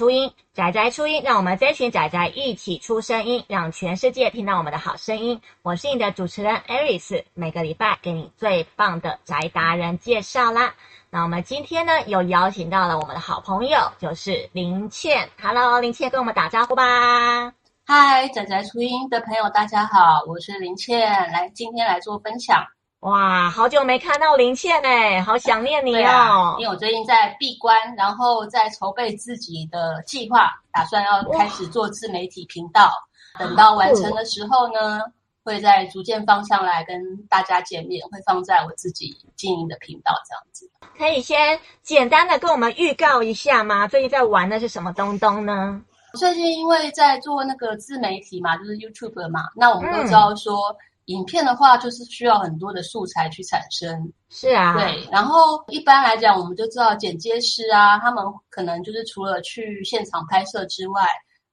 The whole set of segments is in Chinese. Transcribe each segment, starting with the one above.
初音，宅宅初音，让我们这群宅宅一起出声音，让全世界听到我们的好声音。我是你的主持人 Aris，每个礼拜给你最棒的宅达人介绍啦。那我们今天呢，又邀请到了我们的好朋友，就是林茜。Hello，林茜，跟我们打招呼吧。嗨，宅宅初音的朋友，大家好，我是林茜，来今天来做分享。哇，好久没看到林倩哎，好想念你哦。啊、因为我最近在闭关，然后在筹备自己的计划，打算要开始做自媒体频道。等到完成的时候呢，会再逐渐放上来跟大家见面，会放在我自己经营的频道这样子。可以先简单的跟我们预告一下吗？最近在玩的是什么东东呢？最近因为在做那个自媒体嘛，就是 YouTube 嘛，那我们都知道说。嗯影片的话，就是需要很多的素材去产生。是啊，对。然后一般来讲，我们就知道剪接师啊，他们可能就是除了去现场拍摄之外，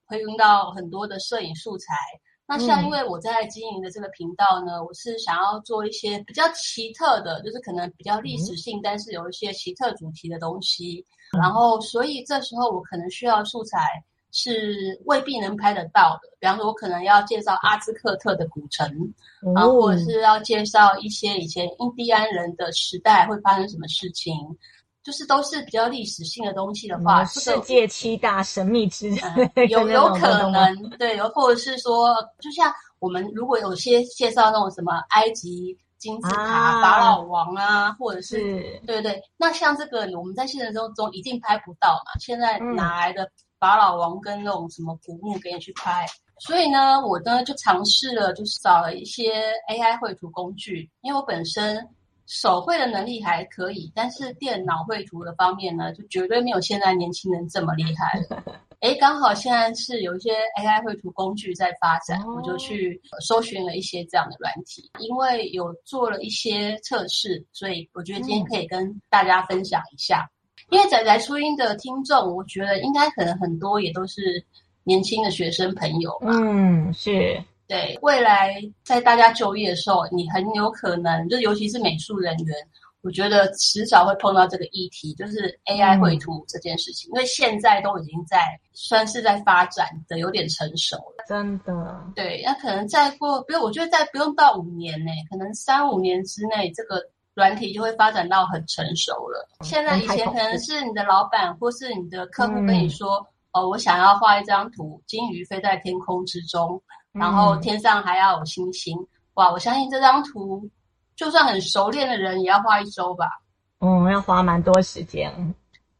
会用到很多的摄影素材。那像因为我在经营的这个频道呢，嗯、我是想要做一些比较奇特的，就是可能比较历史性，嗯、但是有一些奇特主题的东西。嗯、然后，所以这时候我可能需要素材。是未必能拍得到的。比方说，我可能要介绍阿兹克特的古城，然后、哦、或者是要介绍一些以前印第安人的时代会发生什么事情，就是都是比较历史性的东西的话，嗯、世界七大神秘之有有可能对，或者是说，就像我们如果有些介绍那种什么埃及金字塔、啊、法老王啊，或者是，是对对，那像这个我们在现实中中一定拍不到嘛，现在哪来的？嗯法老王跟那种什么古墓给你去拍，所以呢，我呢就尝试了，就是找了一些 AI 绘图工具，因为我本身手绘的能力还可以，但是电脑绘图的方面呢，就绝对没有现在年轻人这么厉害了。诶，刚好现在是有一些 AI 绘图工具在发展，我就去搜寻了一些这样的软体，因为有做了一些测试，所以我觉得今天可以跟大家分享一下。因为仔仔初音的听众，我觉得应该可能很多也都是年轻的学生朋友嘛。嗯，是。对，未来在大家就业的时候，你很有可能，就尤其是美术人员，我觉得迟早会碰到这个议题，就是 AI 绘图这件事情。嗯、因为现在都已经在算是在发展的有点成熟了。真的。对，那可能再过，比如我觉得再不用到五年呢，可能三五年之内这个。软体就会发展到很成熟了。现在以前可能是你的老板或是你的客户跟你说：“嗯、哦，我想要画一张图，金鱼飞在天空之中，然后天上还要有星星。”哇，我相信这张图就算很熟练的人也要画一周吧。嗯，要花蛮多时间。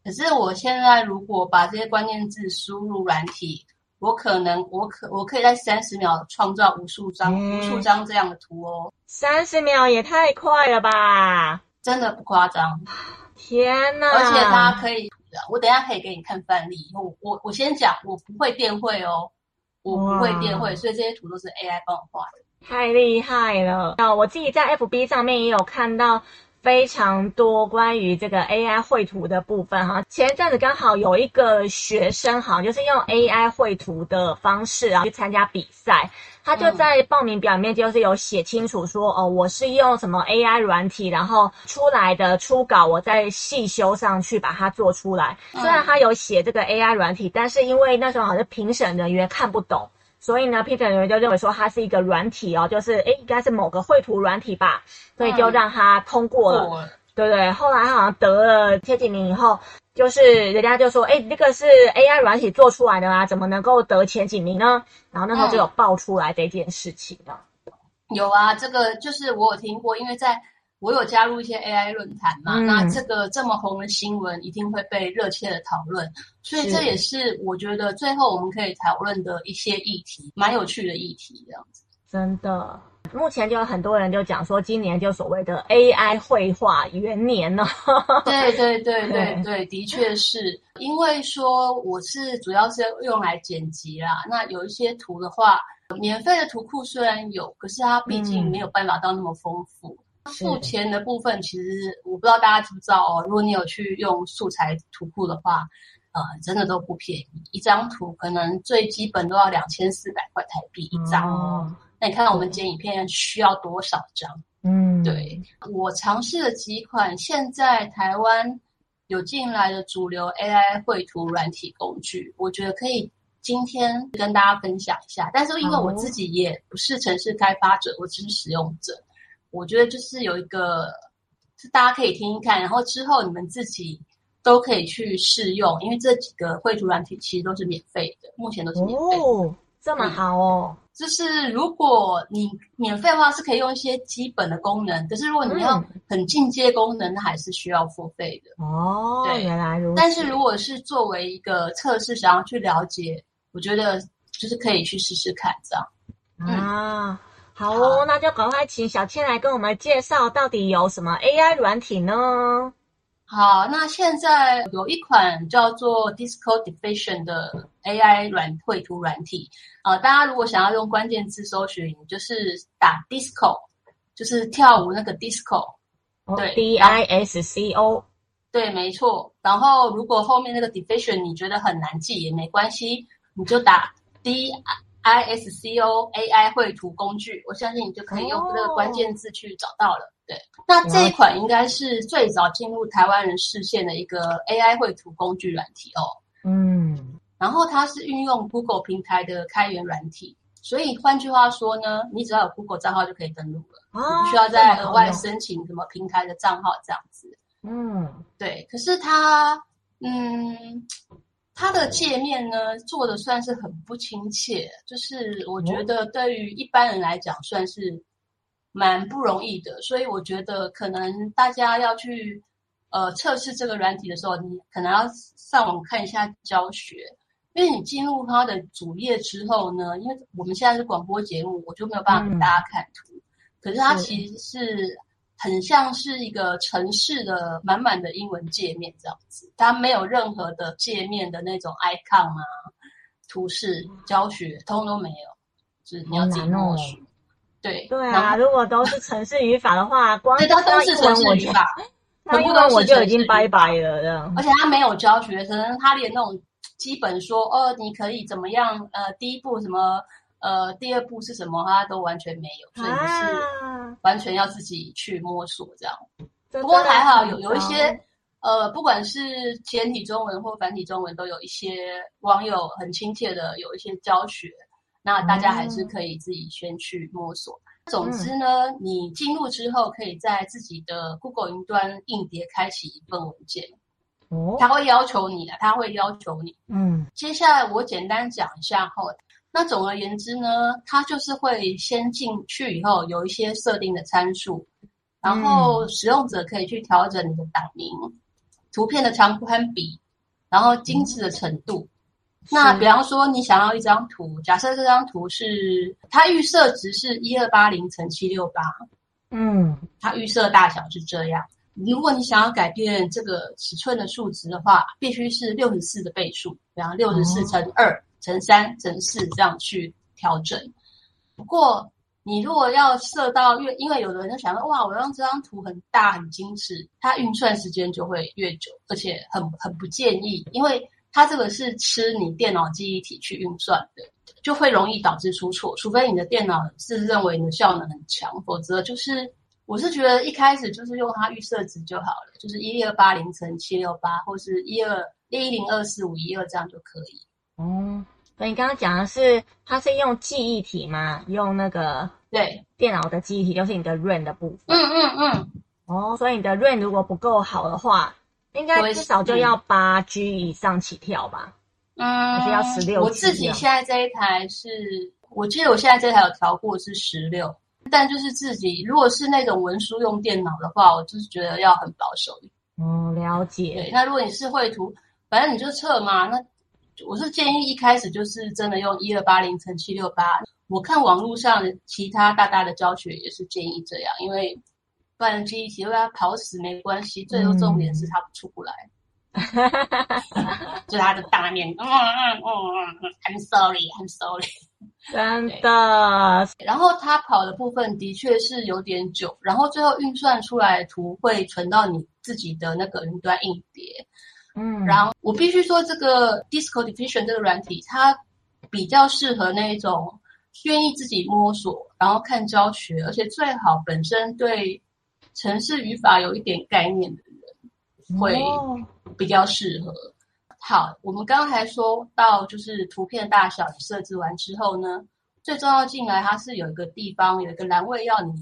可是我现在如果把这些关键字输入软体，我可能，我可，我可以在三十秒创造无数张、嗯、无数张这样的图哦。三十秒也太快了吧！真的不夸张。天哪！而且大家可以，我等一下可以给你看范例。我我我先讲，我不会电绘哦，我不会电绘，所以这些图都是 AI 帮我画的。太厉害了！那我自己在 FB 上面也有看到。非常多关于这个 AI 绘图的部分哈，前一阵子刚好有一个学生哈，就是用 AI 绘图的方式啊去参加比赛，他就在报名表里面就是有写清楚说哦，我是用什么 AI 软体，然后出来的初稿我再细修上去把它做出来。虽然他有写这个 AI 软体，但是因为那时候好像评审人员看不懂。所以呢，Peter 人员就认为说它是一个软体哦，就是诶应该是某个绘图软体吧，所以就让它通过了，嗯、对不对？后来他好像得了前几名以后，就是人家就说，诶那个是 AI 软体做出来的啊，怎么能够得前几名呢？然后那时候就有爆出来这件事情的。有啊，这个就是我有听过，因为在。我有加入一些 AI 论坛嘛，嗯、那这个这么红的新闻一定会被热切的讨论，所以这也是我觉得最后我们可以讨论的一些议题，蛮有趣的议题这样子。真的，目前就有很多人就讲说，今年就所谓的 AI 绘画元年呢。对对对对 对，的确是因为说我是主要是用来剪辑啦，那有一些图的话，免费的图库虽然有，可是它毕竟没有办法到那么丰富。嗯付钱的部分，其实我不知道大家知不知道哦。如果你有去用素材图库的话，呃，真的都不便宜。一张图可能最基本都要两千四百块台币一张哦。嗯、那你看我们剪影片需要多少张？嗯，对，我尝试了几款，现在台湾有进来的主流 AI 绘图软体工具，我觉得可以今天跟大家分享一下。但是因为我自己也不是城市开发者，我只是使用者，我觉得就是有一个，是大家可以听听看，然后之后你们自己都可以去试用，因为这几个绘图软体其实都是免费的，目前都是免费的。哦，这么好哦。嗯就是如果你免费的话，是可以用一些基本的功能。可是如果你要很进阶功能，那还是需要付费的。哦，对，原来如此。但是如果是作为一个测试，想要去了解，我觉得就是可以去试试看这样。啊，好哦，好，那就赶快请小倩来跟我们介绍到底有什么 AI 软体呢？好，那现在有一款叫做 Disco Diffusion 的 AI 软绘图软体，呃，大家如果想要用关键字搜寻，就是打 Disco，就是跳舞那个 Disco，对，D I S C O，对，没错。然后如果后面那个 Diffusion 你觉得很难记也没关系，你就打 D I S C O AI 绘图工具，我相信你就可以用这个关键字去找到了。对，那这一款应该是最早进入台湾人视线的一个 AI 绘图工具软体哦。嗯，然后它是运用 Google 平台的开源软体，所以换句话说呢，你只要有 Google 账号就可以登录了，啊、你不需要再额外申请什么平台的账号这样子。嗯，对。可是它，嗯，它的界面呢做的算是很不亲切，就是我觉得对于一般人来讲算是。蛮不容易的，所以我觉得可能大家要去呃测试这个软体的时候，你可能要上网看一下教学，因为你进入它的主页之后呢，因为我们现在是广播节目，我就没有办法给大家看图，嗯、可是它其实是很像是一个城市的满满的英文界面这样子，它没有任何的界面的那种 icon 啊、图示教学，通通都没有，就是你要自己摸索。对对啊，如果都是城市语法的话，光对，它都是城 市语法，那英文我就已经拜拜了这样。而且他没有教学生，他连那种基本说哦，你可以怎么样？呃，第一步什么？呃，第二步是什么？他都完全没有，所以是完全要自己去摸索这样。啊、不过还好有有一些呃，不管是简体中文或繁体中文，都有一些网友很亲切的有一些教学。那大家还是可以自己先去摸索。嗯、总之呢，你进入之后，可以在自己的 Google 云端硬碟开启一份文件。哦，他会要求你的，他会要求你。嗯，接下来我简单讲一下后，那总而言之呢，它就是会先进去以后有一些设定的参数，然后使用者可以去调整你的档名、图片的长宽比，然后精致的程度。嗯那比方说，你想要一张图，假设这张图是它预设值是一二八零乘七六八，嗯，它预设大小是这样。如果你想要改变这个尺寸的数值的话，必须是六十四的倍数，比方六十四乘二乘三乘四这样去调整。不过你如果要设到越，因为有的人就想说，哇，我让这张图很大很精致，它运算时间就会越久，而且很很不建议，因为。它这个是吃你电脑记忆体去运算的，就会容易导致出错。除非你的电脑是认为你的效能很强，否则就是我是觉得一开始就是用它预设值就好了，就是一二八零乘七六八，或是一二一零二四五一二这样就可以。嗯，所以你刚刚讲的是它是用记忆体吗？用那个对电脑的记忆体，就是你的 RAM 的部分。嗯嗯嗯。哦，所以你的 RAM 如果不够好的话。应该至少就要八 G 以上起跳吧？嗯，还是要十六。我自己现在这一台是，我记得我现在这台有调过是十六，但就是自己如果是那种文书用电脑的话，我就是觉得要很保守。嗯，了解。对，那如果你是绘图，反正你就测嘛。那我是建议一开始就是真的用一二八零乘七六八。我看网络上其他大大的教学也是建议这样，因为。不然记忆体为它跑死没关系，最后重点是它出不来，就他的大面，嗯嗯嗯嗯，I'm sorry，I'm sorry，真的。然后他跑的部分的确是有点久，然后最后运算出来的图会存到你自己的那个云端硬碟。嗯，然后我必须说，这个 Disco Diffusion 这个软体，它比较适合那种愿意自己摸索，然后看教学，而且最好本身对。城市语法有一点概念的人，会比较适合。好，我们刚才说到就是图片大小你设置完之后呢，最重要进来它是有一个地方有一个栏位要你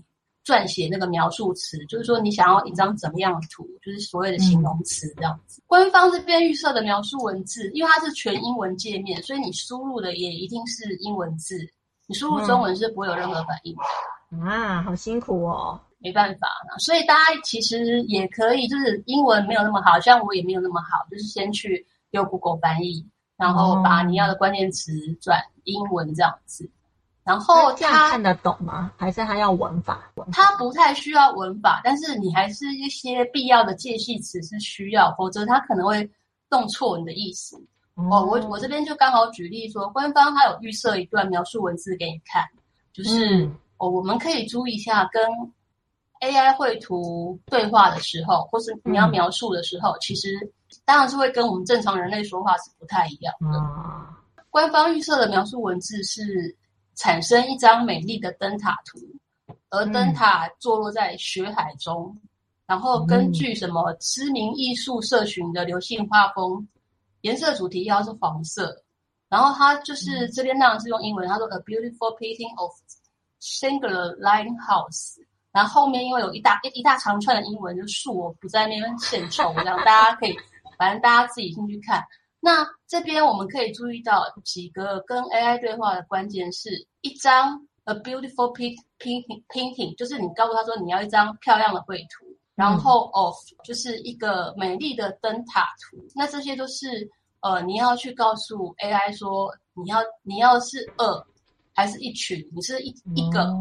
撰写那个描述词，就是说你想要一张怎么样的图，就是所谓的形容词这样子。嗯、官方这边预设的描述文字，因为它是全英文界面，所以你输入的也一定是英文字，你输入中文是不会有任何反应的。嗯、啊，好辛苦哦，没办法，所以大家其实也可以，就是英文没有那么好，像我也没有那么好，就是先去。用 Google 翻译，然后把你要的关键词转英文这样子，然后他，他看得懂吗？还是他要文法？他不太需要文法，但是你还是一些必要的介系词是需要，否则他可能会弄错你的意思。哦，哦，我我这边就刚好举例说，官方他有预设一段描述文字给你看，就是、嗯、哦，我们可以注意一下跟 AI 绘图对话的时候，或是你要描述的时候，嗯、其实。当然是会跟我们正常人类说话是不太一样的。嗯、官方预设的描述文字是产生一张美丽的灯塔图，而灯塔坐落在雪海中，嗯、然后根据什么知名艺术社群的流行画风，颜色主题要是黄色，然后它就是、嗯、这边当然是用英文，他说 A beautiful painting of singular lighthouse。然后后面因为有一大一一大长串的英文，就恕我不在那边献丑，这样大家可以。反正大家自己进去看。那这边我们可以注意到几个跟 AI 对话的关键是一张 a beautiful painting painting，就是你告诉他说你要一张漂亮的绘图，然后 of 就是一个美丽的灯塔图。那这些都是呃你要去告诉 AI 说你要你要是二还是一群，你是一一个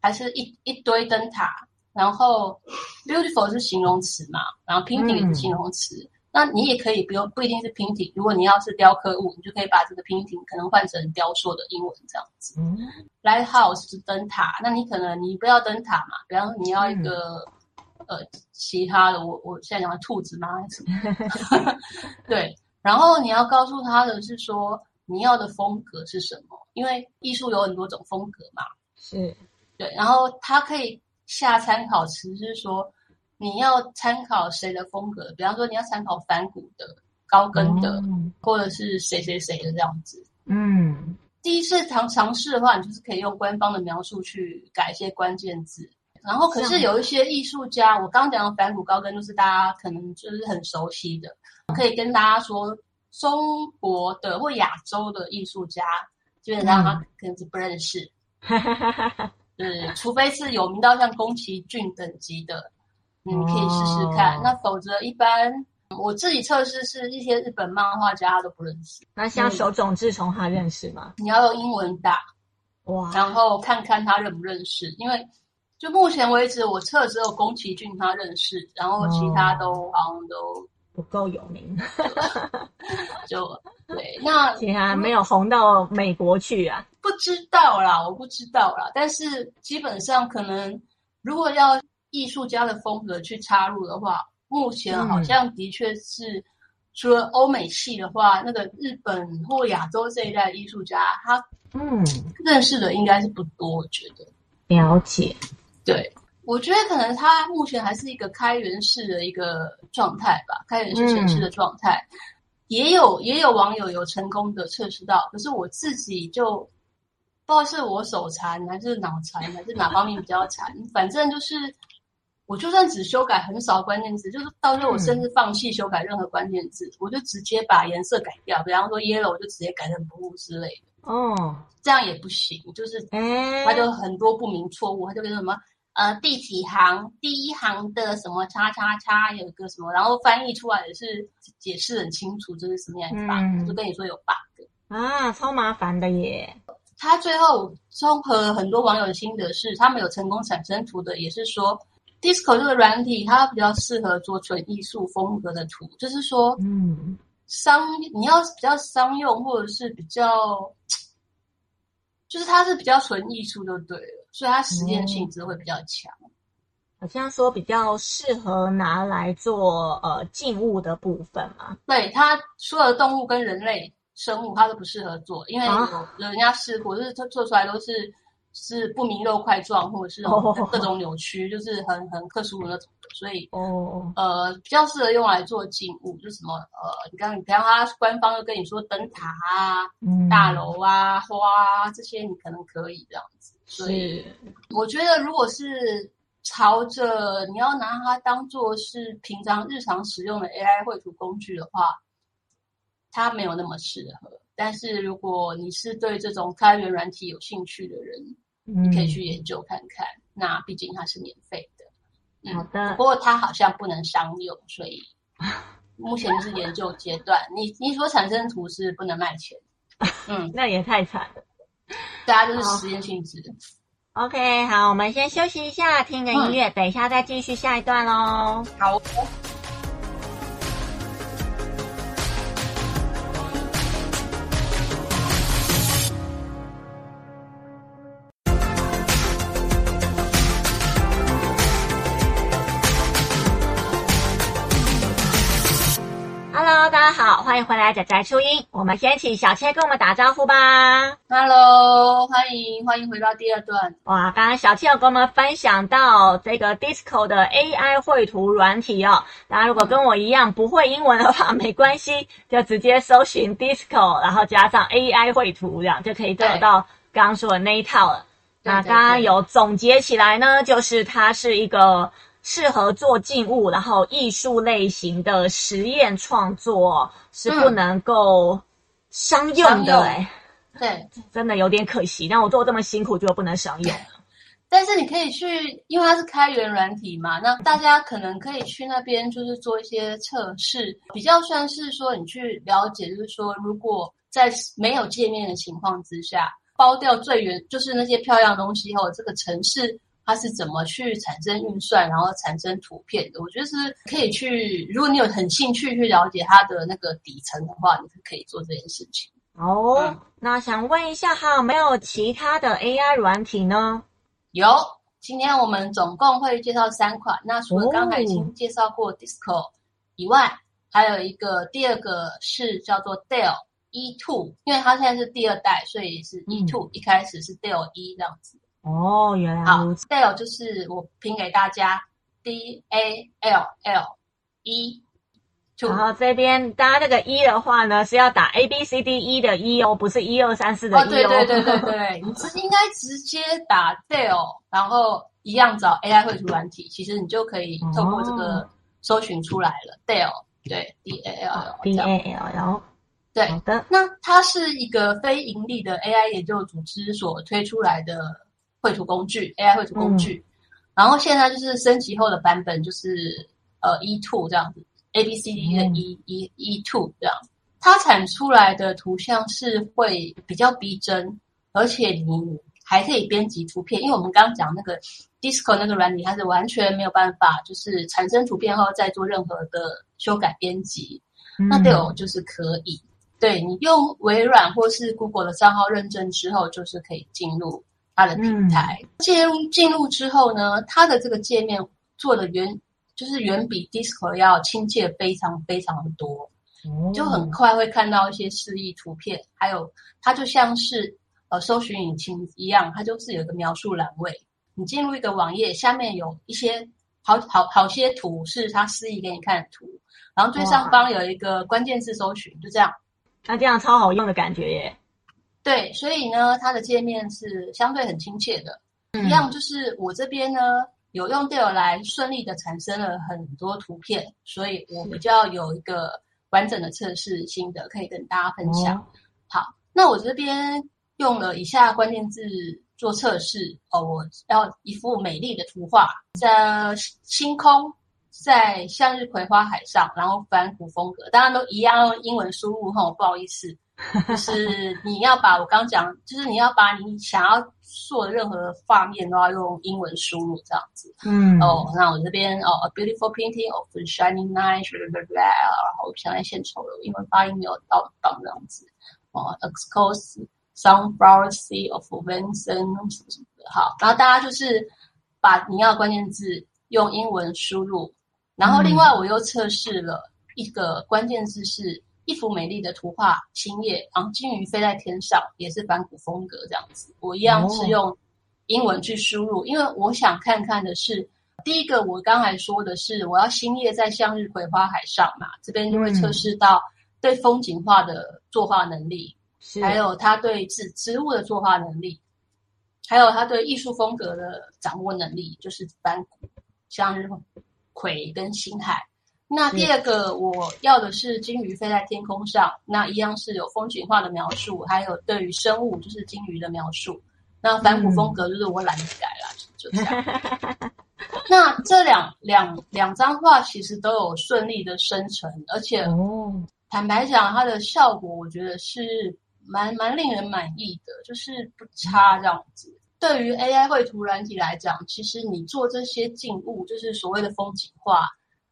还是一一堆灯塔。然后 beautiful 是形容词嘛，然后 painting 也是形容词。嗯那你也可以不用，不一定是 painting。如果你要是雕刻物，你就可以把这个 painting 可能换成雕塑的英文这样子。嗯，Lighthouse 是灯塔，那你可能你不要灯塔嘛，比方说你要一个、嗯、呃其他的，我我现在讲的兔子吗？还是什么？对，然后你要告诉他的是说你要的风格是什么，因为艺术有很多种风格嘛。是，对，然后他可以下参考词是说。你要参考谁的风格？比方说，你要参考反骨的、高跟的，嗯、或者是谁谁谁的这样子。嗯，第一次尝尝试的话，你就是可以用官方的描述去改一些关键字。然后，可是有一些艺术家，我刚刚讲的梵谷、高跟，就是大家可能就是很熟悉的，可以跟大家说，中国的或亚洲的艺术家，基本上他可能是不认识。嗯、对，除非是有名到像宫崎骏等级的。你可以试试看，哦、那否则一般我自己测试是一些日本漫画家他都不认识。那像手冢治虫他认识吗？你要用英文打哇，然后看看他认不认识。因为就目前为止我测只有宫崎骏他认识，然后其他都好像都不够有名。就 对，那其他没有红到美国去啊？不知道啦，我不知道啦。但是基本上可能如果要。艺术家的风格去插入的话，目前好像的确是，嗯、除了欧美系的话，那个日本或亚洲这一代艺术家，他嗯。认识的应该是不多。我觉得。了解，对，我觉得可能他目前还是一个开源式的一个状态吧，开源式程式的状态，嗯、也有也有网友有成功的测试到，可是我自己就不知道是我手残还是脑残还是哪方面比较残，反正就是。我就算只修改很少关键字，就是到时候我甚至放弃修改任何关键字，嗯、我就直接把颜色改掉，比方说 yellow 我就直接改成 blue 之类的。哦，这样也不行，就是它就很多不明错误，它就跟什么呃第几行第一行的什么叉叉叉有一个什么，然后翻译出来也是解释很清楚这是什么样的 bug，就跟你说有 bug 啊，超麻烦的耶。他最后综合很多网友的心得是，他们有成功产生图的，也是说。Disco 这个软体，它比较适合做纯艺术风格的图，就是说，嗯，商你要比较商用或者是比较，就是它是比较纯艺术就对了，所以它实验性质会比较强。好像说比较适合拿来做呃静物的部分嘛。对，它所有的动物跟人类生物，它都不适合做，因为有人家试过，就是它做出来都是。是不明肉块状，或者是各种扭曲，oh. 就是很很特殊的那种的，所以哦、oh. 呃比较适合用来做静物，就什么呃，你刚你刚他官方又跟你说灯塔啊、嗯、大楼啊、花啊这些，你可能可以这样子。所以我觉得，如果是朝着你要拿它当做是平常日常使用的 AI 绘图工具的话，它没有那么适合。但是如果你是对这种开源软体有兴趣的人，嗯、你可以去研究看看。那毕竟它是免费的。嗯、好的。不过它好像不能商用，所以 目前是研究阶段。你你所产生的图是不能卖钱。嗯，那也太惨了。大家都是实验性质。OK，好，我们先休息一下，听个音乐，嗯、等一下再继续下一段喽。好。好，欢迎回来，宅宅初音。我们先请小倩跟我们打招呼吧。Hello，欢迎欢迎回到第二段。哇，刚刚小倩有跟我们分享到这个 Disco 的 AI 绘图软体哦。大家如果跟我一样不会英文的话，没关系，就直接搜寻 Disco，然后加上 AI 绘图，这样就可以得到刚刚说的那一套了。那刚刚有总结起来呢，就是它是一个。适合做静物，然后艺术类型的实验创作是不能够商用的哎、嗯，对，真的有点可惜。但我做这么辛苦，就不能商用。但是你可以去，因为它是开源软体嘛，那大家可能可以去那边，就是做一些测试，比较算是说你去了解，就是说如果在没有界面的情况之下，包掉最原就是那些漂亮的东西后，这个程式。它是怎么去产生运算，然后产生图片的？我觉得是可以去，如果你有很兴趣去了解它的那个底层的话，你是可以做这件事情。哦，嗯、那想问一下，还有没有其他的 AI 软体呢？有，今天我们总共会介绍三款。那除了刚才已经介绍过 Disco 以外，哦、还有一个第二个是叫做 Dell E two，因为它现在是第二代，所以是 E Two。一开始是 Dell E 这样子。哦，原来好，Dell 就是我拼给大家，D A L L E。然后这边大家这个一的话呢，是要打 A B C D E 的一哦，不是一二三四的一哦。对对对对对，你直应该直接打 Dell，然后一样找 AI 绘图软体，其实你就可以透过这个搜寻出来了。Dell，对，D A L L，D A L，然后对的。那它是一个非盈利的 AI 研究组织所推出来的。绘图工具，AI 绘图工具，嗯、然后现在就是升级后的版本，就是呃 E two 这样子，A B C D 的 E、嗯、E E two 这样，它产出来的图像是会比较逼真，而且你还可以编辑图片，因为我们刚刚讲那个 Disco 那个软体，它是完全没有办法，就是产生图片后再做任何的修改编辑，嗯、那 Dell 就是可以，对你用微软或是 Google 的账号认证之后，就是可以进入。它的平台进入进入之后呢，它的这个界面做的远就是远比 Discord 要亲切非常非常的多，嗯、就很快会看到一些示意图片，还有它就像是呃搜寻引擎一样，它就是有一个描述栏位。你进入一个网页，下面有一些好好好些图是它示意给你看的图，然后最上方有一个关键字搜寻，就这样。那这样超好用的感觉耶。对，所以呢，它的界面是相对很亲切的。嗯、一样就是我这边呢，有用 Dell 来顺利的产生了很多图片，所以我比较有一个完整的测试心得可以跟大家分享。哦、好，那我这边用了以下关键字做测试哦，我要一幅美丽的图画，在星空，在向日葵花海上，然后反古风格，大家都一样用英文输入哈，不好意思。就是你要把我刚讲，就是你要把你想要做的任何画面都要用英文输入这样子。嗯，哦，那我这边哦，a beautiful painting of the shining night，然后我现在献丑了，英文发音没有到到这样子。哦，excuse sunflower sea of Vincent 什么什么的。好，然后大家就是把你要的关键字用英文输入，然后另外我又测试了一个关键字是。一幅美丽的图画，青叶，然后金鱼飞在天上，也是反古风格这样子。我一样是用英文去输入，因为我想看看的是，第一个我刚才说的是，我要星夜在向日葵花海上嘛，这边就会测试到对风景画的作画能力，是还有他对植植物的作画能力，还有他对艺术风格的掌握能力，就是反古、向日葵跟星海。那第二个我要的是金鱼飞在天空上，那一样是有风景画的描述，还有对于生物就是金鱼的描述。那反古风格就是我懒得改了，嗯、就这样。那这两两两张画其实都有顺利的生成，而且坦白讲，它的效果我觉得是蛮蛮令人满意的，就是不差这样子。对于 AI 绘图软体来讲，其实你做这些静物，就是所谓的风景画、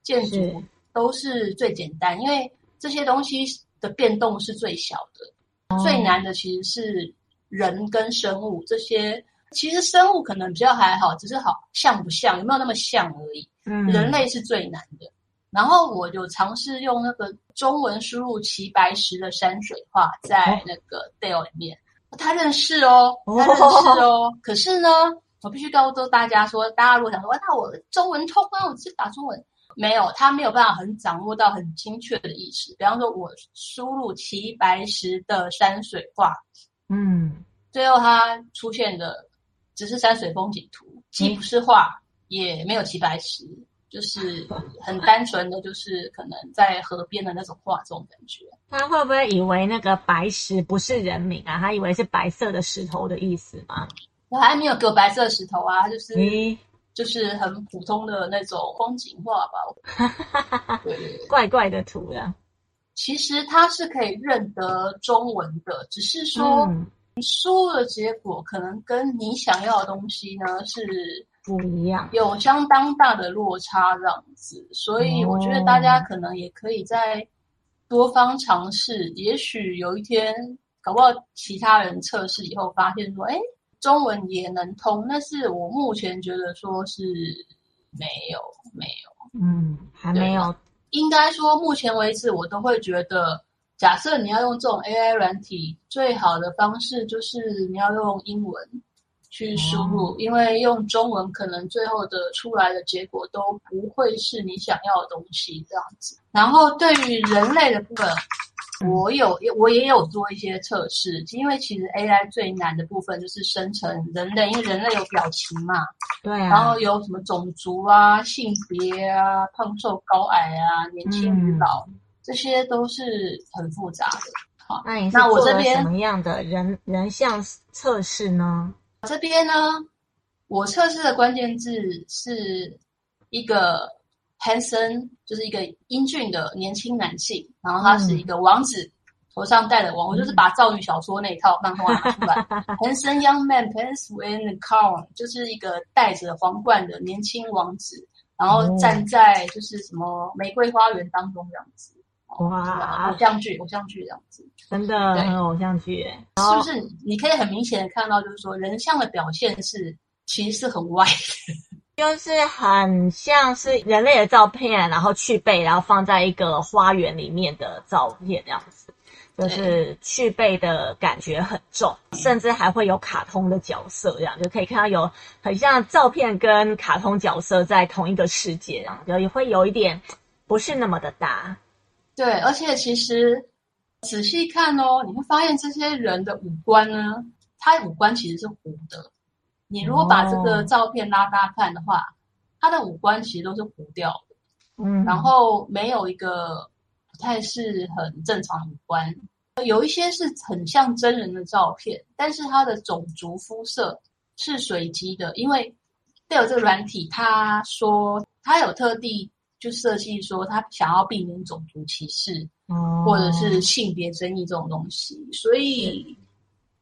建筑，都是最简单，因为这些东西的变动是最小的，最难的其实是。人跟生物这些，其实生物可能比较还好，只是好像不像，有没有那么像而已。嗯，人类是最难的。然后我有尝试用那个中文输入齐白石的山水画在那个 Dale 里面，哦、他认识哦，他认识哦。哦可是呢，我必须告诉大家说，大家如果想说，那我中文通啊，我直接打中文，没有，他没有办法很掌握到很精确的意思。比方说，我输入齐白石的山水画。嗯，最后它出现的只是山水风景图，既不是画，也没有齐白石，就是很单纯的，就是可能在河边的那种画，这种感觉。他会不会以为那个白石不是人名啊？他以为是白色的石头的意思吗？我还没有给我白色的石头啊，就是就是很普通的那种风景画吧。对，怪怪的图呀。其实它是可以认得中文的，只是说你输入的结果可能跟你想要的东西呢是不一样，有相当大的落差这样子。所以我觉得大家可能也可以在多方尝试，也许有一天搞不好其他人测试以后发现说，哎，中文也能通。但是我目前觉得说是没有，没有，嗯，还没有。应该说，目前为止，我都会觉得，假设你要用这种 AI 软体，最好的方式就是你要用英文去输入，因为用中文可能最后的出来的结果都不会是你想要的东西这样子。然后对于人类的部分。我有，我也有做一些测试，因为其实 AI 最难的部分就是生成人类，因为人类有表情嘛，对啊，然后有什么种族啊、性别啊、胖瘦高矮啊、年轻与老，嗯、这些都是很复杂的。好，那你是做了什么样的人人像测试呢？这边呢，我测试的关键字是一个。Handsome 就是一个英俊的年轻男性，然后他是一个王子，嗯、头上戴的王，我就是把赵云小说那一套漫画拿出来。Handsome young man, pants and crown，就是一个戴着皇冠的年轻王子，然后站在就是什么玫瑰花园当中这样子。哇，偶像剧，偶像剧这样子，真的很偶像剧，是不是？你可以很明显的看到，就是说人像的表现是其实是很歪的。就是很像是人类的照片，然后去背，然后放在一个花园里面的照片这样子，就是去背的感觉很重，甚至还会有卡通的角色这样，就可以看到有很像照片跟卡通角色在同一个世界，然后就也会有一点不是那么的搭。对，而且其实仔细看哦，你会发现这些人的五官呢，他五官其实是糊的。你如果把这个照片拉大看的话，他的五官其实都是糊掉的，嗯，然后没有一个不太是很正常的五官，有一些是很像真人的照片，但是他的种族肤色是随机的，因为带有这个软体，他说他有特地就设计说他想要避免种族歧视，嗯，或者是性别争议这种东西，所以。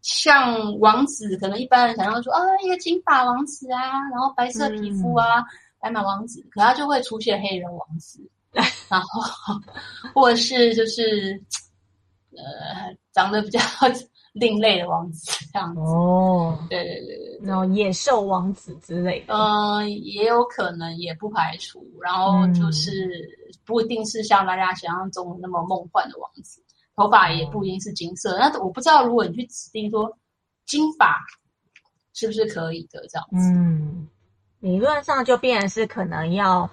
像王子，可能一般人想要说啊，一个金发王子啊，然后白色皮肤啊，嗯、白马王子，可他就会出现黑人王子，然后或者是就是呃长得比较另类的王子这样子。哦，对对对对，然后野兽王子之类的，嗯、呃，也有可能，也不排除。然后就是不一定是像大家想象中那么梦幻的王子。头发也不一定是金色，那我不知道，如果你去指定说金发是不是可以的这样子？嗯，理论上就变成是可能要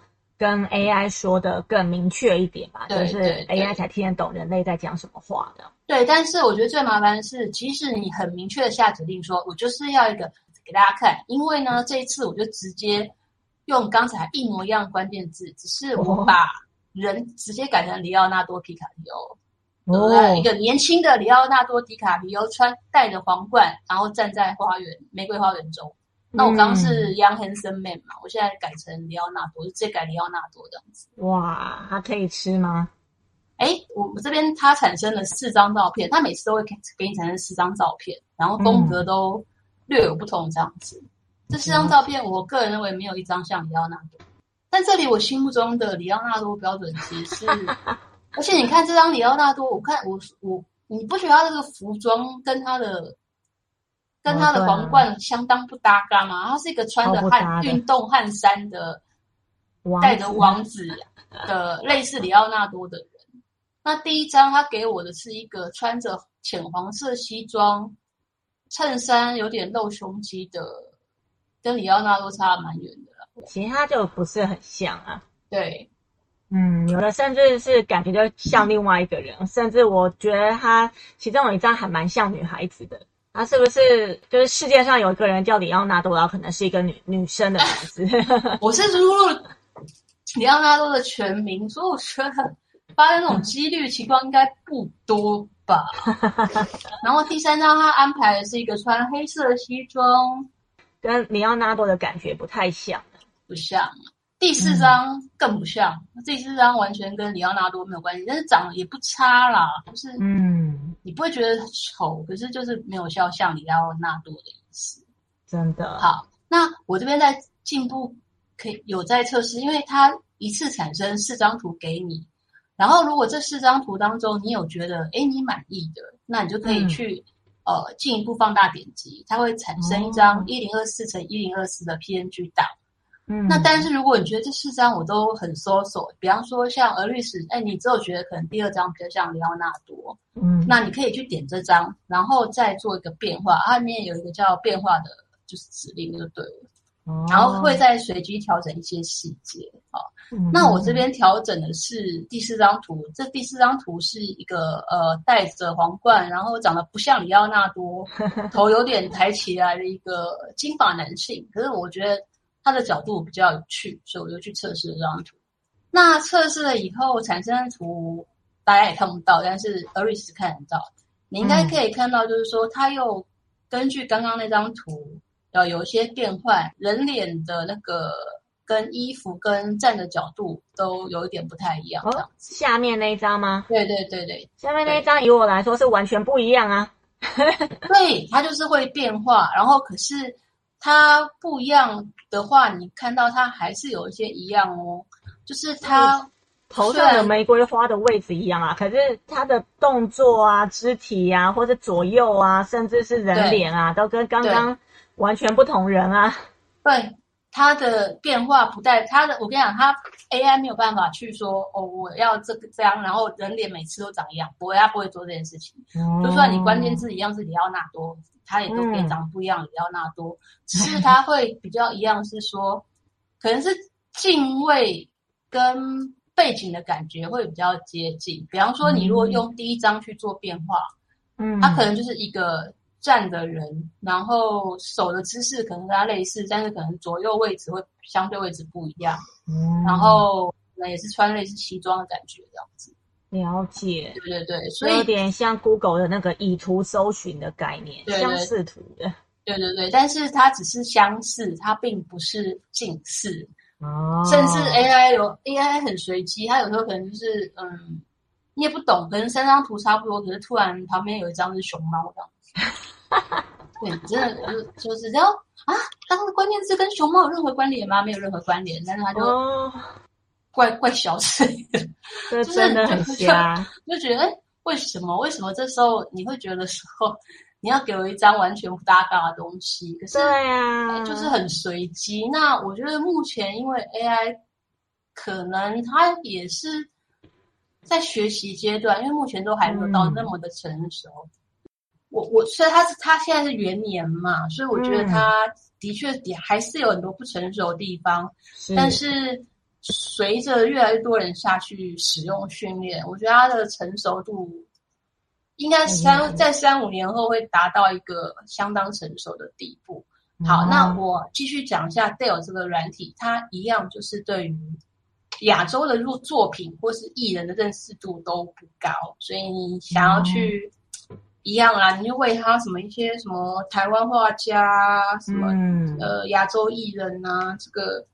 跟 AI 说的更明确一点吧，就是 AI 才听得懂人类在讲什么话的。对，但是我觉得最麻烦的是，即使你很明确的下指令说，我就是要一个给大家看，因为呢，这一次我就直接用刚才一模一样的关键字，只是我把人直接改成里奥纳多·皮卡皮欧。一个年轻的里奥纳多·迪卡皮欧穿戴着皇冠，然后站在花园玫瑰花园中。那我刚刚是 Young Handsome Man 嘛，我现在改成里奥纳多，就直接改里奥纳多这样子。哇，它可以吃吗？哎，我们这边它产生了四张照片，它每次都会给给你产生四张照片，然后风格都略有不同这样子。嗯、这四张照片，我个人认为没有一张像里奥纳多，但这里我心目中的里奥纳多标准其实是。而且你看这张里奥纳多，我看我我，你不觉得他这个服装跟他的跟他的皇冠相当不搭嘎嘛？他是一个穿着汗运动汗衫的，戴着王子的类似里奥纳多的人。那第一张他给我的是一个穿着浅黄色西装，衬衫有点露胸肌的，跟里奥纳多差蛮远的了。其他就不是很像啊。对。嗯，有的甚至是感觉就像另外一个人，甚至我觉得他其中有一张还蛮像女孩子的。他是不是就是世界上有一个人叫里奥纳多，然后可能是一个女女生的名字？我是输入里奥纳多的全名，所以我觉得发生这种几率情况应该不多吧。然后第三张他安排的是一个穿黑色西装，跟里奥纳多的感觉不太像，不像。第四张更不像，嗯、第四张完全跟里奥纳多没有关系，但是长得也不差啦，就是嗯，你不会觉得丑，可是就是没有像像里奥纳多的意思，真的。好，那我这边在进步，可以有在测试，因为它一次产生四张图给你，然后如果这四张图当中你有觉得哎你满意的，那你就可以去、嗯、呃进一步放大点击，它会产生一张一零二四乘一零二四的 PNG 档。嗯，那但是如果你觉得这四张我都很 so so，比方说像俄律师，哎，你只有觉得可能第二张比较像里奥纳多，嗯，那你可以去点这张，然后再做一个变化，它里面有一个叫变化的，就是指令就对了，哦，然后会再随机调整一些细节，好，嗯，那我这边调整的是第四张图，这第四张图是一个呃戴着皇冠，然后长得不像里奥纳多，头有点抬起来的一个金发男性，可是我觉得。它的角度比较有趣，所以我就去测试了这张图。那测试了以后产生的图，大家也看不到，但是 Aris 看得到。你应该可以看到，就是说，它又根据刚刚那张图，要有一些变换，人脸的那个跟衣服跟站的角度都有一点不太一样。哦，下面那一张吗？对对对对，下面那一张以我来说是完全不一样啊。对，它就是会变化，然后可是。它不一样的话，你看到它还是有一些一样哦，就是它头上的玫瑰花的位置一样啊，可是它的动作啊、肢体啊，或者左右啊，甚至是人脸啊，都跟刚刚完全不同人啊。对，它的变化不带它的，我跟你讲，它 AI 没有办法去说哦，我要这个这样，然后人脸每次都长一样，不会，它不会做这件事情。嗯、就算你关键字一样是里奥纳多。它也都可以长不一样，里奥纳多，只是它会比较一样，是说，可能是镜位跟背景的感觉会比较接近。比方说，你如果用第一张去做变化，嗯，它可能就是一个站的人，然后手的姿势可能跟他类似，但是可能左右位置会相对位置不一样，嗯，然后那也是穿类似西装的感觉这样子。了解，对对对，所以有点像 Google 的那个以图搜寻的概念，对对相似图的。对对对，但是它只是相似，它并不是近似。哦。甚至 AI 有 AI 很随机，它有时候可能就是嗯，你也不懂，可能三张图差不多，可是突然旁边有一张是熊猫这样子。哈哈。对，真的就是就是这样啊！刚刚的关键字跟熊猫有任何关联吗？没有任何关联，但是它就。哦怪怪小声的，这真的很瞎，就觉得哎，为什么？为什么这时候你会觉得时候你要给我一张完全不搭嘎的东西？可是对啊，就是很随机。那我觉得目前因为 AI 可能它也是在学习阶段，因为目前都还没有到那么的成熟。嗯、我我虽然它是它现在是元年嘛，所以我觉得它的确也还是有很多不成熟的地方，是但是。随着越来越多人下去使用训练，我觉得它的成熟度应该三在三五年后会达到一个相当成熟的地步。好，那我继续讲一下 Dell 这个软体，它一样就是对于亚洲的入作品或是艺人的认识度都不高，所以你想要去一样啦，你就为他什么一些什么台湾画家，什么呃亚洲艺人啊，这个。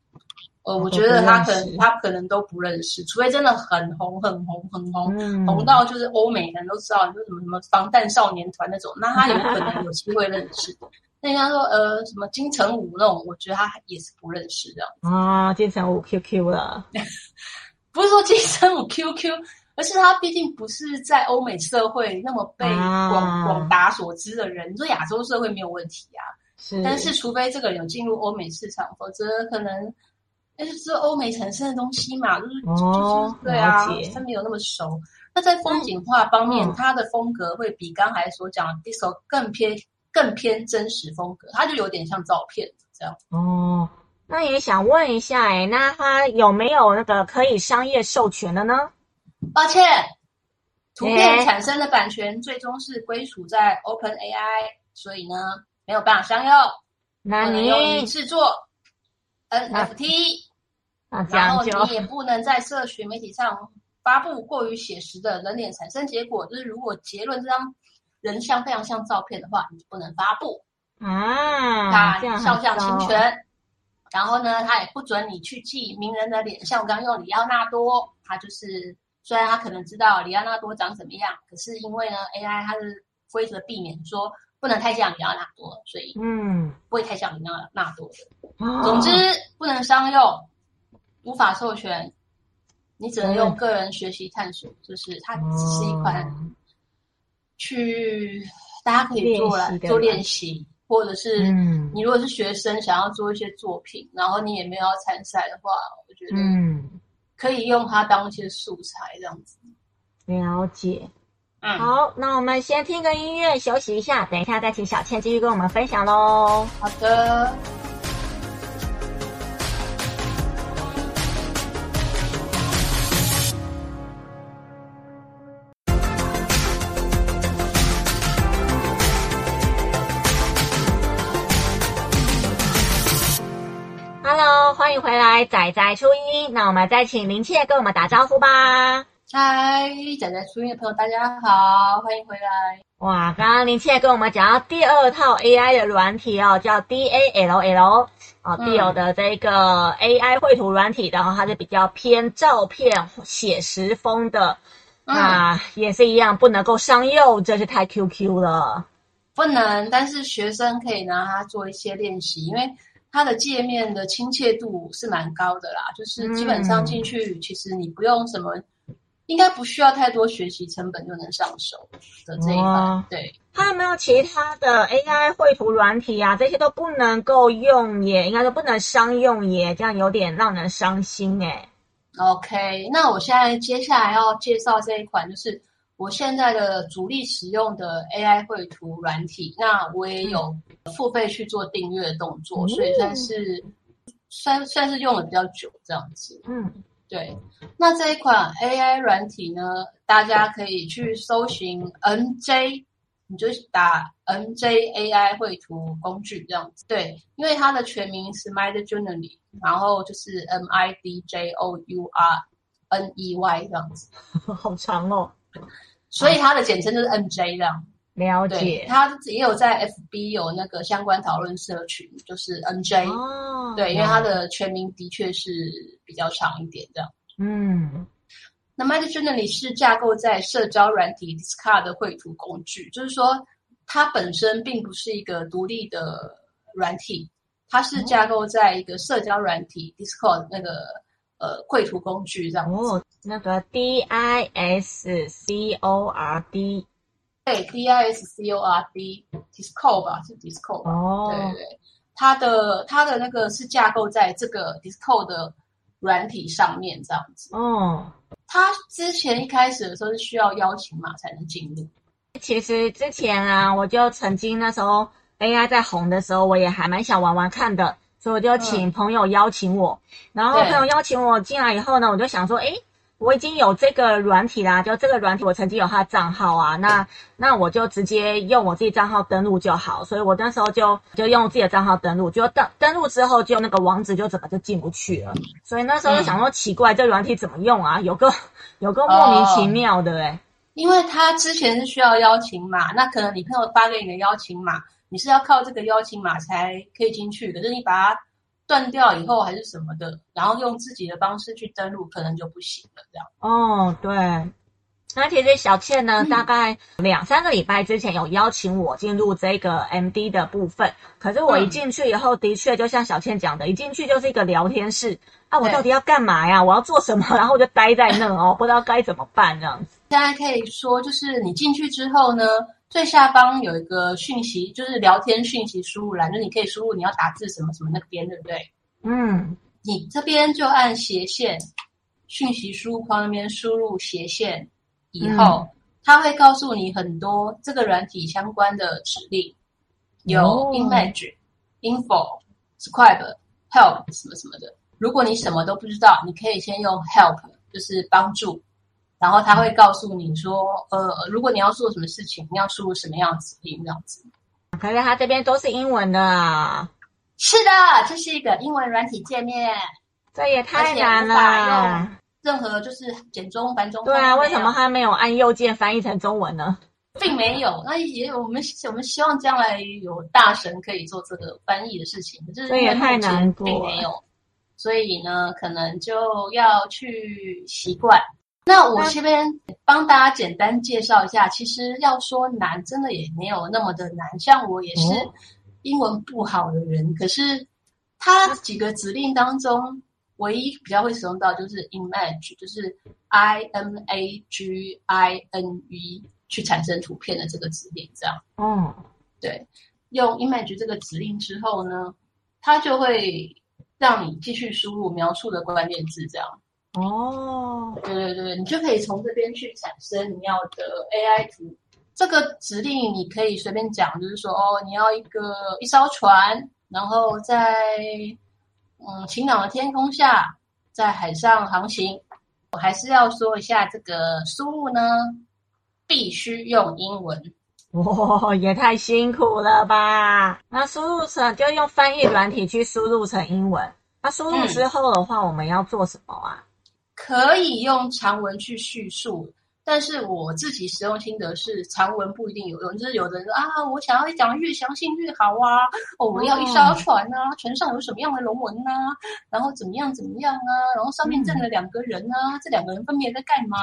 呃，我觉得他可能他可能都不认识，除非真的很红很红很红，嗯、红到就是欧美人都知道，你说什么什么防弹少年团那种，那他有可能有机会认识。那人家说呃什么金城武那种，我觉得他也是不认识这样。啊，金城武 QQ 了，不是说金城武 QQ，而是他毕竟不是在欧美社会那么被广广达所知的人。你说亚洲社会没有问题啊，是，但是除非这个人有进入欧美市场，否则可能。但是这欧美产生的东西嘛，就是、哦、就是对啊，他没有那么熟。那在风景画方面，它、嗯、的风格会比刚才所讲的 Disco 更偏更偏真实风格，它就有点像照片这样。哦，那也想问一下，哎，那它有没有那个可以商业授权的呢？抱歉，图片产生的版权最终是归属在 OpenAI，所以呢没有办法商用。那你用于制作 NFT。然后你也不能在社群媒体上发布过于写实的人脸产生结果，就是如果结论这张人像非常像照片的话，你就不能发布啊。他肖像侵权，然后呢，他也不准你去记名人的脸，像我刚刚用李奥纳多，他就是虽然他可能知道李奥纳多长怎么样，可是因为呢 AI 它是规则避免说不能太像李奥纳多，所以嗯不会太像李奥纳多的。嗯、总之不能商用。无法授权，你只能用个人学习探索，嗯、就是它只是一款去、嗯、大家可以做来做练习，或者是你如果是学生想要做一些作品，嗯、然后你也没有要参赛的话，我觉得可以用它当一些素材这样子。了解，嗯，好，那我们先听个音乐休息一下，等一下再请小倩继续跟我们分享喽。好的。欢迎回来，宅宅初一。那我们再请林切跟我们打招呼吧。嗨，仔仔初一的朋友，大家好，欢迎回来。哇，刚刚林切跟我们讲到第二套 AI 的软体哦，叫 DALL 啊，Dell 的这个 AI 绘图软体，然后它是比较偏照片写实风的。嗯、那也是一样，不能够商用，真是太 QQ 了。不能，但是学生可以拿它做一些练习，因为。它的界面的亲切度是蛮高的啦，就是基本上进去，其实你不用什么，嗯、应该不需要太多学习成本就能上手的这一款。哦、对，它有没有其他的 AI 绘图软体啊？这些都不能够用耶，应该都不能商用耶，这样有点让人伤心诶。OK，那我现在接下来要介绍这一款，就是。我现在的主力使用的 AI 绘图软体，那我也有付费去做订阅的动作，嗯、所以算是算算是用的比较久这样子。嗯，对。那这一款 AI 软体呢，大家可以去搜寻 NJ 你就打 NJAI 绘图工具这样子。对，因为它的全名是 Midjourney，然后就是 M I D J O U R N E Y 这样子，好长哦。所以它的简称就是 MJ 这样。了解。它也有在 FB 有那个相关讨论社群，就是 NJ，。哦。对，因为它的全名的确是比较长一点这样。嗯。那 m e d j o u r n a l 是架构在社交软体 Discord 的绘图工具，就是说它本身并不是一个独立的软体，它是架构在一个社交软体 Discord 那个。呃，绘图工具这样子。哦，那个 D I S C O R D，对，D I S C O R D，Discord 吧，是 Discord。哦，对对，它的它的那个是架构在这个 Discord 的软体上面这样子。哦，它之前一开始的时候是需要邀请码才能进入。其实之前啊，我就曾经那时候 AI 在红的时候，我也还蛮想玩玩看的，所以我就请朋友邀请我，嗯、然后朋友邀请我进来以后呢，我就想说，诶我已经有这个软体啦，就这个软体我曾经有他的账号啊，那那我就直接用我自己账号登录就好，所以我那时候就就用自己的账号登录，就登登录之后就那个网址就怎么就进不去了，所以那时候就想说奇怪，嗯、这软体怎么用啊？有个有个莫名其妙的诶因为他之前是需要邀请码，那可能你朋友发给你的邀请码，你是要靠这个邀请码才可以进去，可是你把它断掉以后还是什么的，然后用自己的方式去登录，可能就不行了。这样哦，对。那其实小倩呢，嗯、大概两三个礼拜之前有邀请我进入这个 MD 的部分，可是我一进去以后，嗯、的确就像小倩讲的，一进去就是一个聊天室啊，我到底要干嘛呀？我要做什么？然后我就待在那哦，不知道该怎么办这样子。现在可以说，就是你进去之后呢，最下方有一个讯息，就是聊天讯息输入栏，就你可以输入你要打字什么什么那边，对不对？嗯，你这边就按斜线讯息输入框那边输入斜线以后，嗯、它会告诉你很多这个软体相关的指令，有 image、哦、info、scribe、help 什么什么的。如果你什么都不知道，你可以先用 help，就是帮助。然后他会告诉你说，呃，如果你要做什么事情，你要输入什么样子的这样子。可是他这边都是英文的啊。是的，这是一个英文软体界面。这也太难了。任何就是简中繁中。对啊，为什么他没有按右键翻译成中文呢？并没有。那也有我们我们希望将来有大神可以做这个翻译的事情，就是这也太难过，并没有。所以呢，可能就要去习惯。那我这边帮大家简单介绍一下，其实要说难，真的也没有那么的难。像我也是英文不好的人，可是它几个指令当中，唯一比较会使用到就是 image，就是 i m a g i n e 去产生图片的这个指令，这样。嗯，对，用 image 这个指令之后呢，它就会让你继续输入描述的关键字，这样。哦，对对对，你就可以从这边去产生你要的 AI 图。这个指令你可以随便讲，就是说哦，你要一个一艘船，然后在嗯晴朗的天空下，在海上航行。我还是要说一下这个输入呢，必须用英文。哇，也太辛苦了吧？那输入成就用翻译软体去输入成英文。那输入之后的话，嗯、我们要做什么啊？可以用长文去叙述，但是我自己使用心得是长文不一定有用。就是有的人说啊，我想要讲越详细越好啊，我们要一艘船啊，船上有什么样的龙纹啊，然后怎么样怎么样啊，然后上面站了两个人啊，嗯、这两个人分别在干嘛？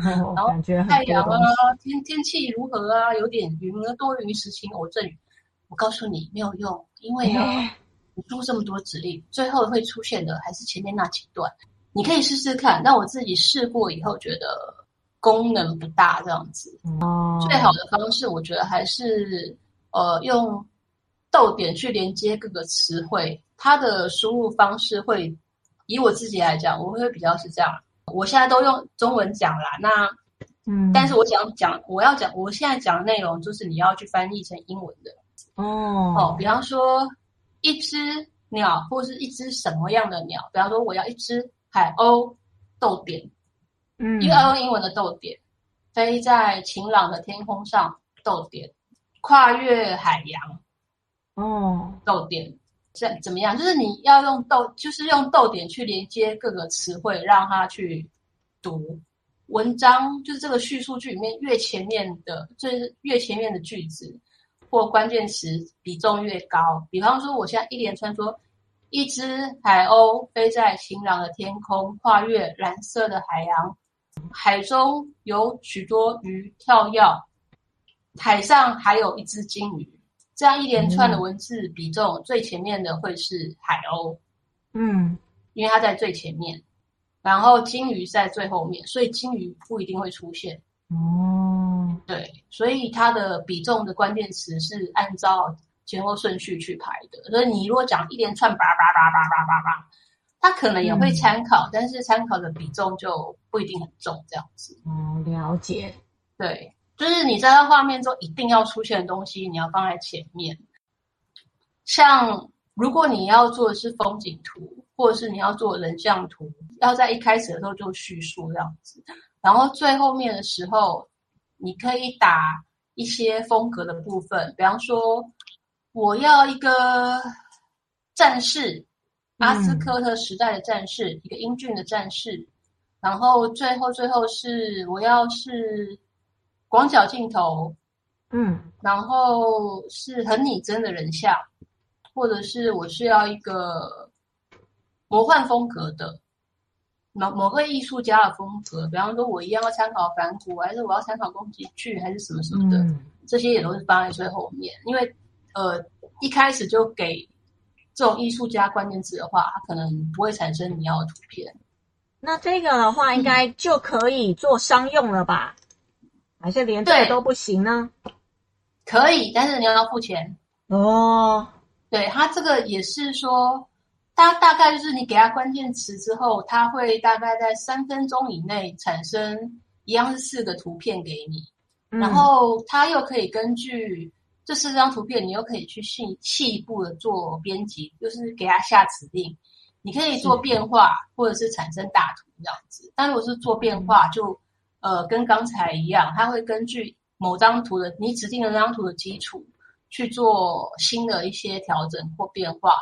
哦、然后太阳啊，天天气如何啊？有点云啊，多云时晴偶阵雨。我告诉你没有用，因为呢，欸、你输这么多指令，最后会出现的还是前面那几段。你可以试试看，但我自己试过以后觉得功能不大，这样子。哦。最好的方式，我觉得还是呃用逗点去连接各个词汇，它的输入方式会以我自己来讲，我会比较是这样。我现在都用中文讲啦，那嗯，但是我想讲，我要讲，我现在讲的内容就是你要去翻译成英文的。哦。哦，比方说一只鸟或是一只什么样的鸟，比方说我要一只。海鸥逗点，嗯，一个用英文的逗点，飞在晴朗的天空上逗点，跨越海洋，哦，逗点，这怎么样？就是你要用逗，就是用逗点去连接各个词汇，让它去读文章。就是这个叙述句里面越前面的，就是越前面的句子或关键词比重越高。比方说，我现在一连串说。一只海鸥飞在晴朗的天空，跨越蓝色的海洋，海中有许多鱼跳跃，海上还有一只金鱼。这样一连串的文字比重，最前面的会是海鸥，嗯，因为它在最前面，然后金鱼在最后面，所以金鱼不一定会出现。哦，对，所以它的比重的关键词是按照。前后顺序去排的，所以你如果讲一连串叭叭叭叭叭叭叭，他可能也会参考，嗯、但是参考的比重就不一定很重，这样子。嗯，了解。对，就是你在他画面中一定要出现的东西，你要放在前面。像如果你要做的是风景图，或者是你要做人像图，要在一开始的时候就叙述这样子，然后最后面的时候，你可以打一些风格的部分，比方说我要一个战士，阿斯科特时代的战士，嗯、一个英俊的战士，然后最后最后是我要是广角镜头，嗯，然后是很拟真的人像，或者是我是要一个。魔幻风格的某某个艺术家的风格，比方说，我一样要参考反骨，还是我要参考宫崎骏，还是什么什么的，嗯、这些也都是放在最后面。因为呃，一开始就给这种艺术家关键字的话，它可能不会产生你要的图片。那这个的话，应该就可以做商用了吧？嗯、还是连这个都不行呢？可以，但是你要付钱哦。对，它这个也是说。它大概就是你给它关键词之后，它会大概在三分钟以内产生一样是四个图片给你，嗯、然后它又可以根据这四张图片，你又可以去细细一步的做编辑，就是给它下指令，你可以做变化或者是产生大图这样子。但如果是做变化，就呃跟刚才一样，它会根据某张图的你指定的那张图的基础去做新的一些调整或变化。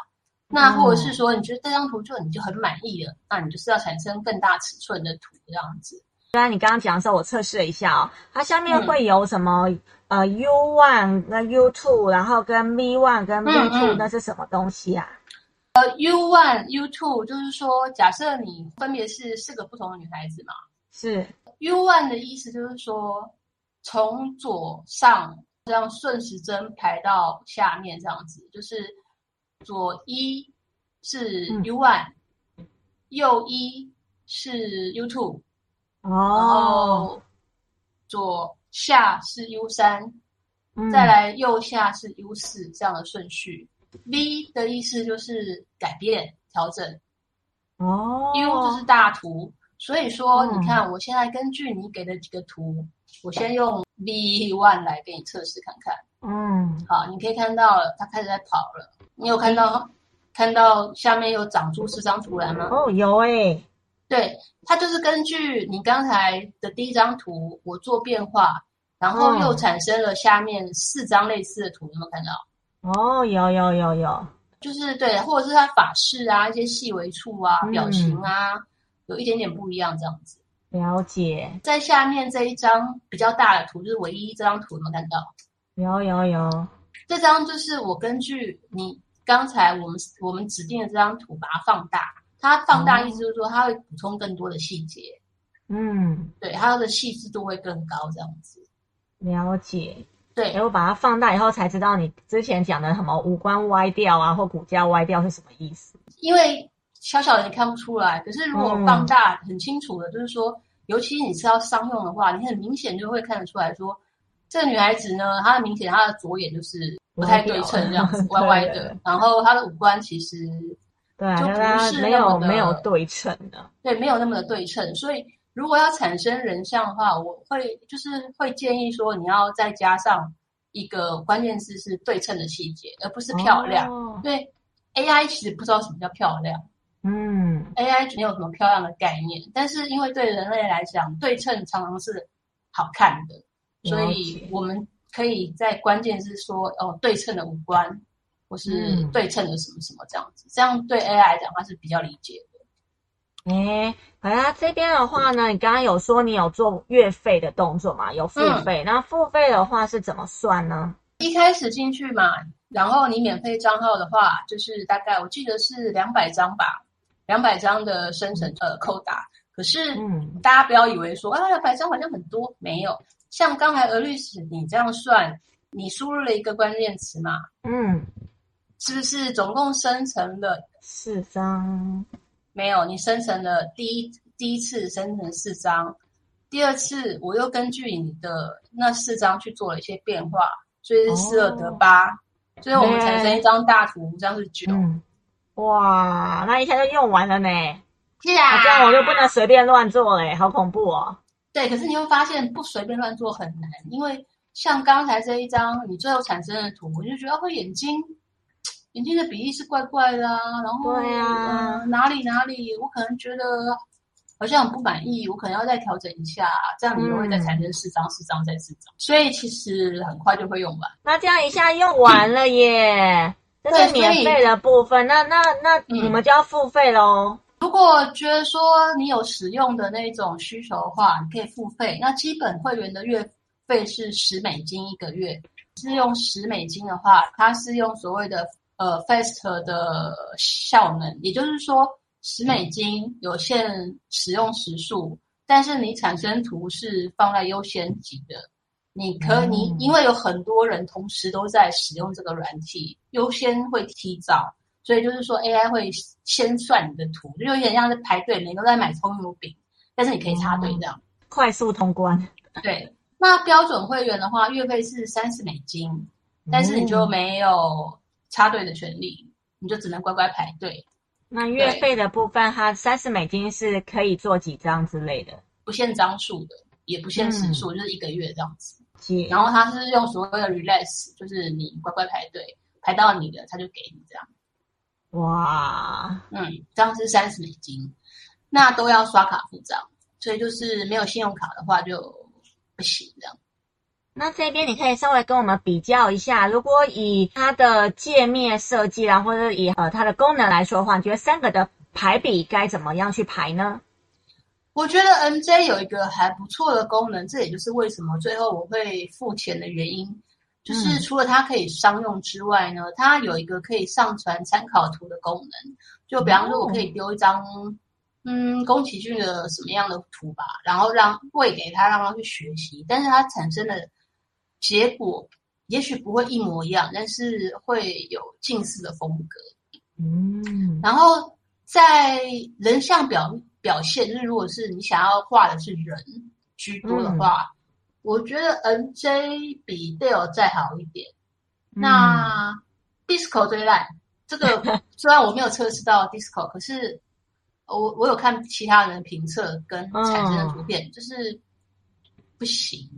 那或者是说，你觉得这张图就你就很满意了，嗯、那你就是要产生更大尺寸的图这样子。虽然你刚刚讲的时候，我测试了一下哦，它下面会有什么、嗯、呃 U one 那 U two，然后跟 V one 跟 V two，那是什么东西啊？呃 U one U two 就是说，假设你分别是四个不同的女孩子嘛，是 U one 的意思就是说，从左上这样顺时针排到下面这样子，就是。左一是 U one，嗯、右一是 U two，哦，然后左下是 U 三、嗯，再来右下是 U 四这样的顺序。V 的意思就是改变、调整。哦，U 就是大图，所以说你看，我现在根据你给的几个图，嗯、我先用 V one 来给你测试看看。嗯，好，你可以看到了，它开始在跑了。你有看到看到下面有长出四张图来吗？哦，有诶、欸。对，它就是根据你刚才的第一张图，我做变化，然后又产生了下面四张类似的图，有没有看到？哦，有有有有，就是对，或者是它法式啊，一些细微处啊，嗯、表情啊，有一点点不一样，这样子。了解。在下面这一张比较大的图，就是唯一这张图，有没有看到？有有有。这张就是我根据你刚才我们我们指定的这张图把它放大，它放大意思就是说它会补充更多的细节，嗯，对，它的细致度会更高，这样子。了解，对，然后把它放大以后才知道你之前讲的什么五官歪掉啊或骨架歪掉是什么意思。因为小小的你看不出来，可是如果放大很清楚的，嗯、就是说，尤其你是要商用的话，你很明显就会看得出来说，这个女孩子呢，她的明显她的左眼就是。不太对称，这样子 歪歪的。然后她的五官其实对，就不是没有没有对称的，对，没有那么的对称。所以如果要产生人像的话，我会就是会建议说，你要再加上一个关键字是对称的细节，而不是漂亮。哦、对，AI 其实不知道什么叫漂亮，嗯，AI 没有什么漂亮的概念。但是因为对人类来讲，对称常常是好看的，所以我们。可以在关键是说哦，对称的五官，或是对称的什么什么这样子，嗯、这样对 AI 来讲它是比较理解的。哎，好啦，这边的话呢，你刚刚有说你有做月费的动作嘛？有付费，嗯、那付费的话是怎么算呢？一开始进去嘛，然后你免费账号的话，就是大概我记得是两百张吧，两百张的生成呃扣打。可是，嗯，大家不要以为说啊，两百张好像很多，没有。像刚才俄律师你这样算，你输入了一个关键词嘛？嗯，是不是总共生成了四张？没有，你生成了第一第一次生成四张，第二次我又根据你的那四张去做了一些变化，所以是四二得八，所以我们产生一张大图，这样是九。嗯。哇，那一下就用完了呢。是啊，这样我就不能随便乱做嘞，好恐怖哦。对，可是你会发现不随便乱做很难，因为像刚才这一张你最后产生的图，我就觉得会眼睛眼睛的比例是怪怪的啊，然后对啊、呃，哪里哪里，我可能觉得好像很不满意，我可能要再调整一下，这样你就会再产生四张、四张再四张，所以其实很快就会用完。那这样一下用完了耶，这是免费的部分，那那那你们就要付费喽。如果觉得说你有使用的那种需求的话，你可以付费。那基本会员的月费是十美金一个月，是用十美金的话，它是用所谓的呃 Fast 的效能，也就是说十美金有限使用时数，但是你产生图是放在优先级的，你可你因为有很多人同时都在使用这个软体，优先会提早。所以就是说，AI 会先算你的图，就有点像是排队，每个都在买葱油饼，但是你可以插队这样，快速通关。对，那标准会员的话，月费是三十美金，但是你就没有插队的权利，你就只能乖乖排队。那月费的部分，它三十美金是可以做几张之类的？不限张数的，也不限时数，嗯、就是一个月这样子。然后它是用所谓的 relax，就是你乖乖排队，排到你的，他就给你这样。哇，嗯，这样是三十美金，那都要刷卡付账，所以就是没有信用卡的话就不行这样。那这边你可以稍微跟我们比较一下，如果以它的界面设计啊，或者以呃它的功能来说的话，你觉得三个的排比该怎么样去排呢？我觉得 MJ 有一个还不错的功能，这也就是为什么最后我会付钱的原因。就是除了它可以商用之外呢，嗯、它有一个可以上传参考图的功能。就比方说，我可以丢一张，嗯，宫崎骏的什么样的图吧，然后让喂给他，让他去学习。但是它产生的结果也许不会一模一样，但是会有近似的风格。嗯，然后在人像表表现，就是如果是你想要画的是人居多的话。嗯我觉得 N J 比 Dale 再好一点，嗯、那 Disco 最烂。这个 虽然我没有测试到 Disco，可是我我有看其他人评测跟产生的图片，哦、就是不行。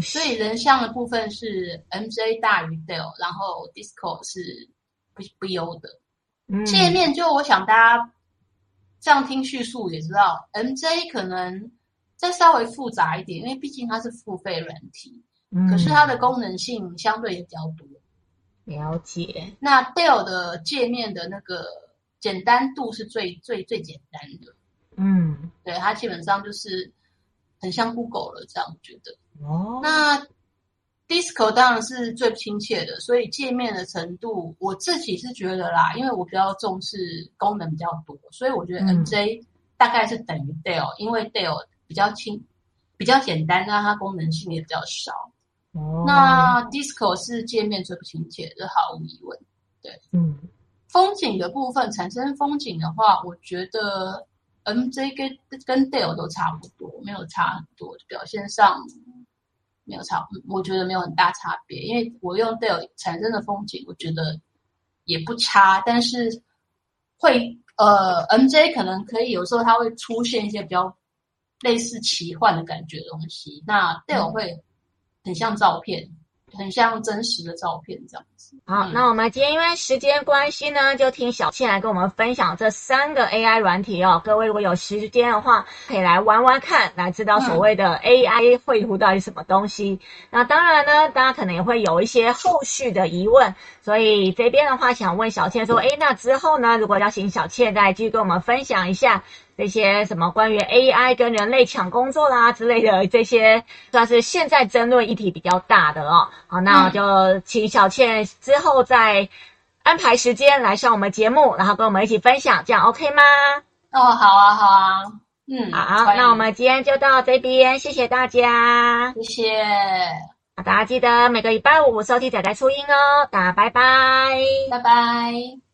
所以人像的部分是 MJ 大于 Dale，然后 Disco 是不不优的。嗯、界面就我想大家这样听叙述也知道，MJ 可能。再稍微复杂一点，因为毕竟它是付费软体，嗯、可是它的功能性相对也比较多。了解。那 Dale 的界面的那个简单度是最最最简单的。嗯，对，它基本上就是很像 Google 了，这样觉得。哦。那 Disco 当然是最亲切的，所以界面的程度，我自己是觉得啦，因为我比较重视功能比较多，所以我觉得 MJ 大概是等于 Dale，、嗯、因为 Dale。比较轻，比较简单，那它功能性也比较少。哦，那 Disco 是界面最不亲切，这毫无疑问。对，嗯，风景的部分，产生风景的话，我觉得 MJ 跟跟 Dale 都差不多，没有差很多，表现上没有差，我觉得没有很大差别。因为我用 Dale 产生的风景，我觉得也不差，但是会呃，MJ 可能可以有时候它会出现一些比较。类似奇幻的感觉的东西，那 Dale 会很像照片，嗯、很像真实的照片这样子。好，嗯、那我们今天因为时间关系呢，就听小倩来跟我们分享这三个 AI 软体哦。各位如果有时间的话，可以来玩玩看，来知道所谓的 AI 绘图到底什么东西。嗯、那当然呢，大家可能也会有一些后续的疑问，所以这边的话想问小倩说，诶，那之后呢，如果要请小倩再继续跟我们分享一下。这些什么关于 AI 跟人类抢工作啦之类的，这些算是现在争论议题比较大的哦。好，那我就请小倩之后再安排时间来上我们节目，然后跟我们一起分享，这样 OK 吗？哦，好啊，好啊，嗯，好，那我们今天就到这边，谢谢大家，谢谢。大家记得每个礼拜五收听仔仔初音哦，大家拜拜，拜拜。